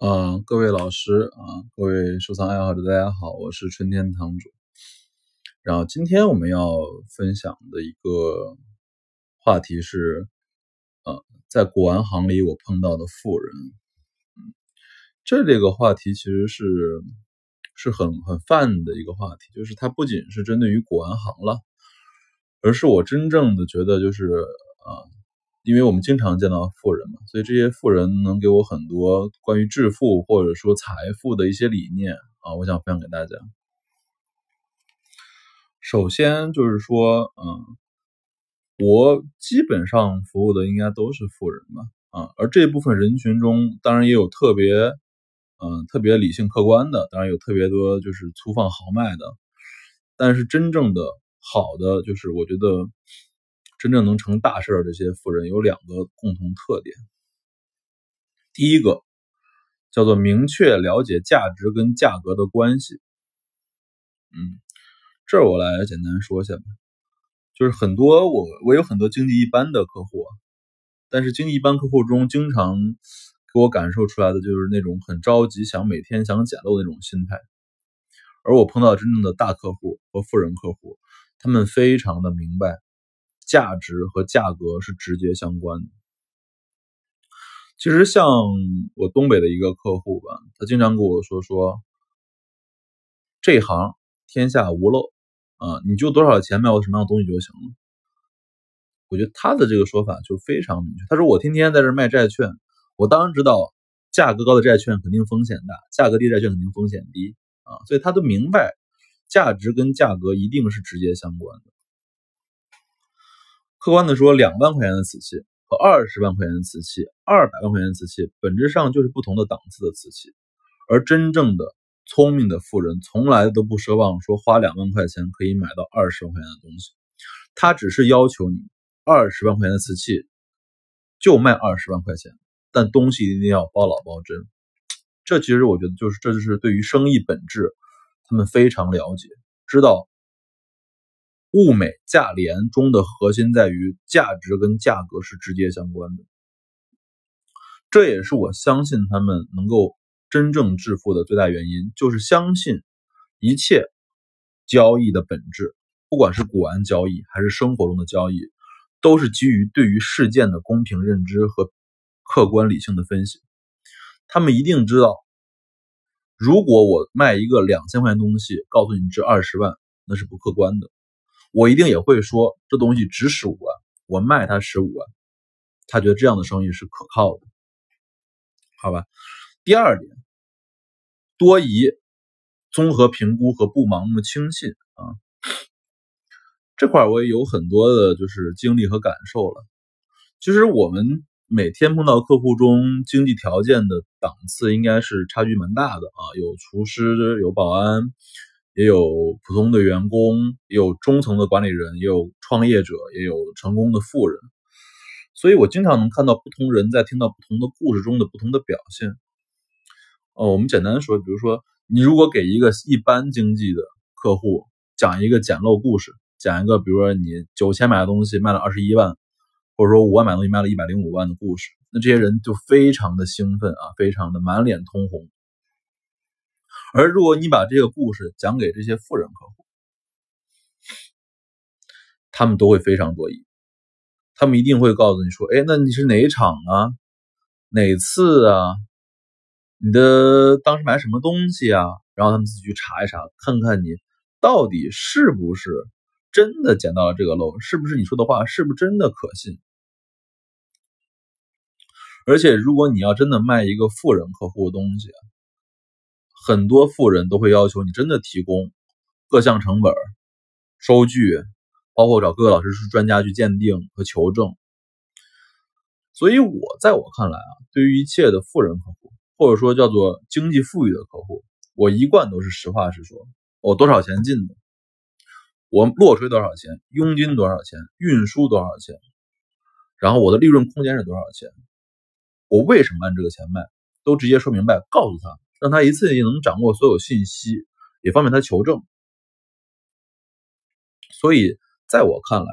啊，各位老师啊，各位收藏爱好者，大家好，我是春天堂主。然后今天我们要分享的一个话题是，呃，在古玩行里我碰到的富人。嗯，这这个话题其实是是很很泛的一个话题，就是它不仅是针对于古玩行了，而是我真正的觉得就是啊。因为我们经常见到富人嘛，所以这些富人能给我很多关于致富或者说财富的一些理念啊，我想分享给大家。首先就是说，嗯，我基本上服务的应该都是富人嘛，啊，而这部分人群中，当然也有特别，嗯，特别理性客观的，当然有特别多就是粗放豪迈的，但是真正的好的，就是我觉得。真正能成大事的这些富人有两个共同特点。第一个叫做明确了解价值跟价格的关系。嗯，这儿我来简单说一下吧。就是很多我我有很多经济一般的客户，但是经济一般客户中经常给我感受出来的就是那种很着急，想每天想捡漏那种心态。而我碰到真正的大客户和富人客户，他们非常的明白。价值和价格是直接相关的。其实像我东北的一个客户吧，他经常跟我说说，这行天下无漏啊，你就多少钱卖我什么样的东西就行了。我觉得他的这个说法就非常明确。他说我天天在这卖债券，我当然知道价格高的债券肯定风险大，价格低债券肯定风险低啊，所以他都明白价值跟价格一定是直接相关的。客观的说，两万块钱的瓷器和二十万块钱的瓷器、二百万块钱的瓷器，本质上就是不同的档次的瓷器。而真正的聪明的富人，从来都不奢望说花两万块钱可以买到二十万块钱的东西，他只是要求你二十万块钱的瓷器就卖二十万块钱，但东西一定要包老包真。这其实我觉得就是，这就是对于生意本质，他们非常了解，知道。物美价廉中的核心在于价值跟价格是直接相关的，这也是我相信他们能够真正致富的最大原因，就是相信一切交易的本质，不管是古玩交易还是生活中的交易，都是基于对于事件的公平认知和客观理性的分析。他们一定知道，如果我卖一个两千块钱东西，告诉你值二十万，那是不客观的。我一定也会说，这东西值十五万，我卖他十五万，他觉得这样的生意是可靠的，好吧？第二点，多疑、综合评估和不盲目轻信啊，这块我也有很多的就是经历和感受了。其实我们每天碰到客户中经济条件的档次应该是差距蛮大的啊，有厨师，有保安。也有普通的员工，也有中层的管理人，也有创业者，也有成功的富人，所以我经常能看到不同人在听到不同的故事中的不同的表现。哦，我们简单说，比如说，你如果给一个一般经济的客户讲一个捡漏故事，讲一个，比如说你九千买的东西卖了二十一万，或者说五万买东西卖了一百零五万的故事，那这些人就非常的兴奋啊，非常的满脸通红。而如果你把这个故事讲给这些富人客户，他们都会非常多疑，他们一定会告诉你说：“哎，那你是哪一场啊？哪次啊？你的当时买什么东西啊？”然后他们自己去查一查，看看你到底是不是真的捡到了这个漏，是不是你说的话是不是真的可信？而且，如果你要真的卖一个富人客户的东西，很多富人都会要求你真的提供各项成本、收据，包括找各个老师、专家去鉴定和求证。所以，我在我看来啊，对于一切的富人客户，或者说叫做经济富裕的客户，我一贯都是实话实说。我多少钱进的？我落锤多少钱？佣金多少钱？运输多少钱？然后我的利润空间是多少钱？我为什么按这个钱卖？都直接说明白，告诉他。让他一次性能掌握所有信息，也方便他求证。所以，在我看来，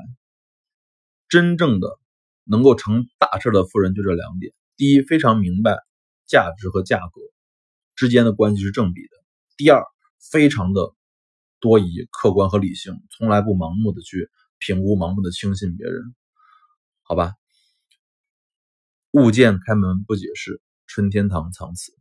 真正的能够成大事的富人就这两点：第一，非常明白价值和价格，之间的关系是正比的。第二，非常的多疑、客观和理性，从来不盲目的去评估、盲目的轻信别人。好吧，物见开门不解释，春天堂藏词。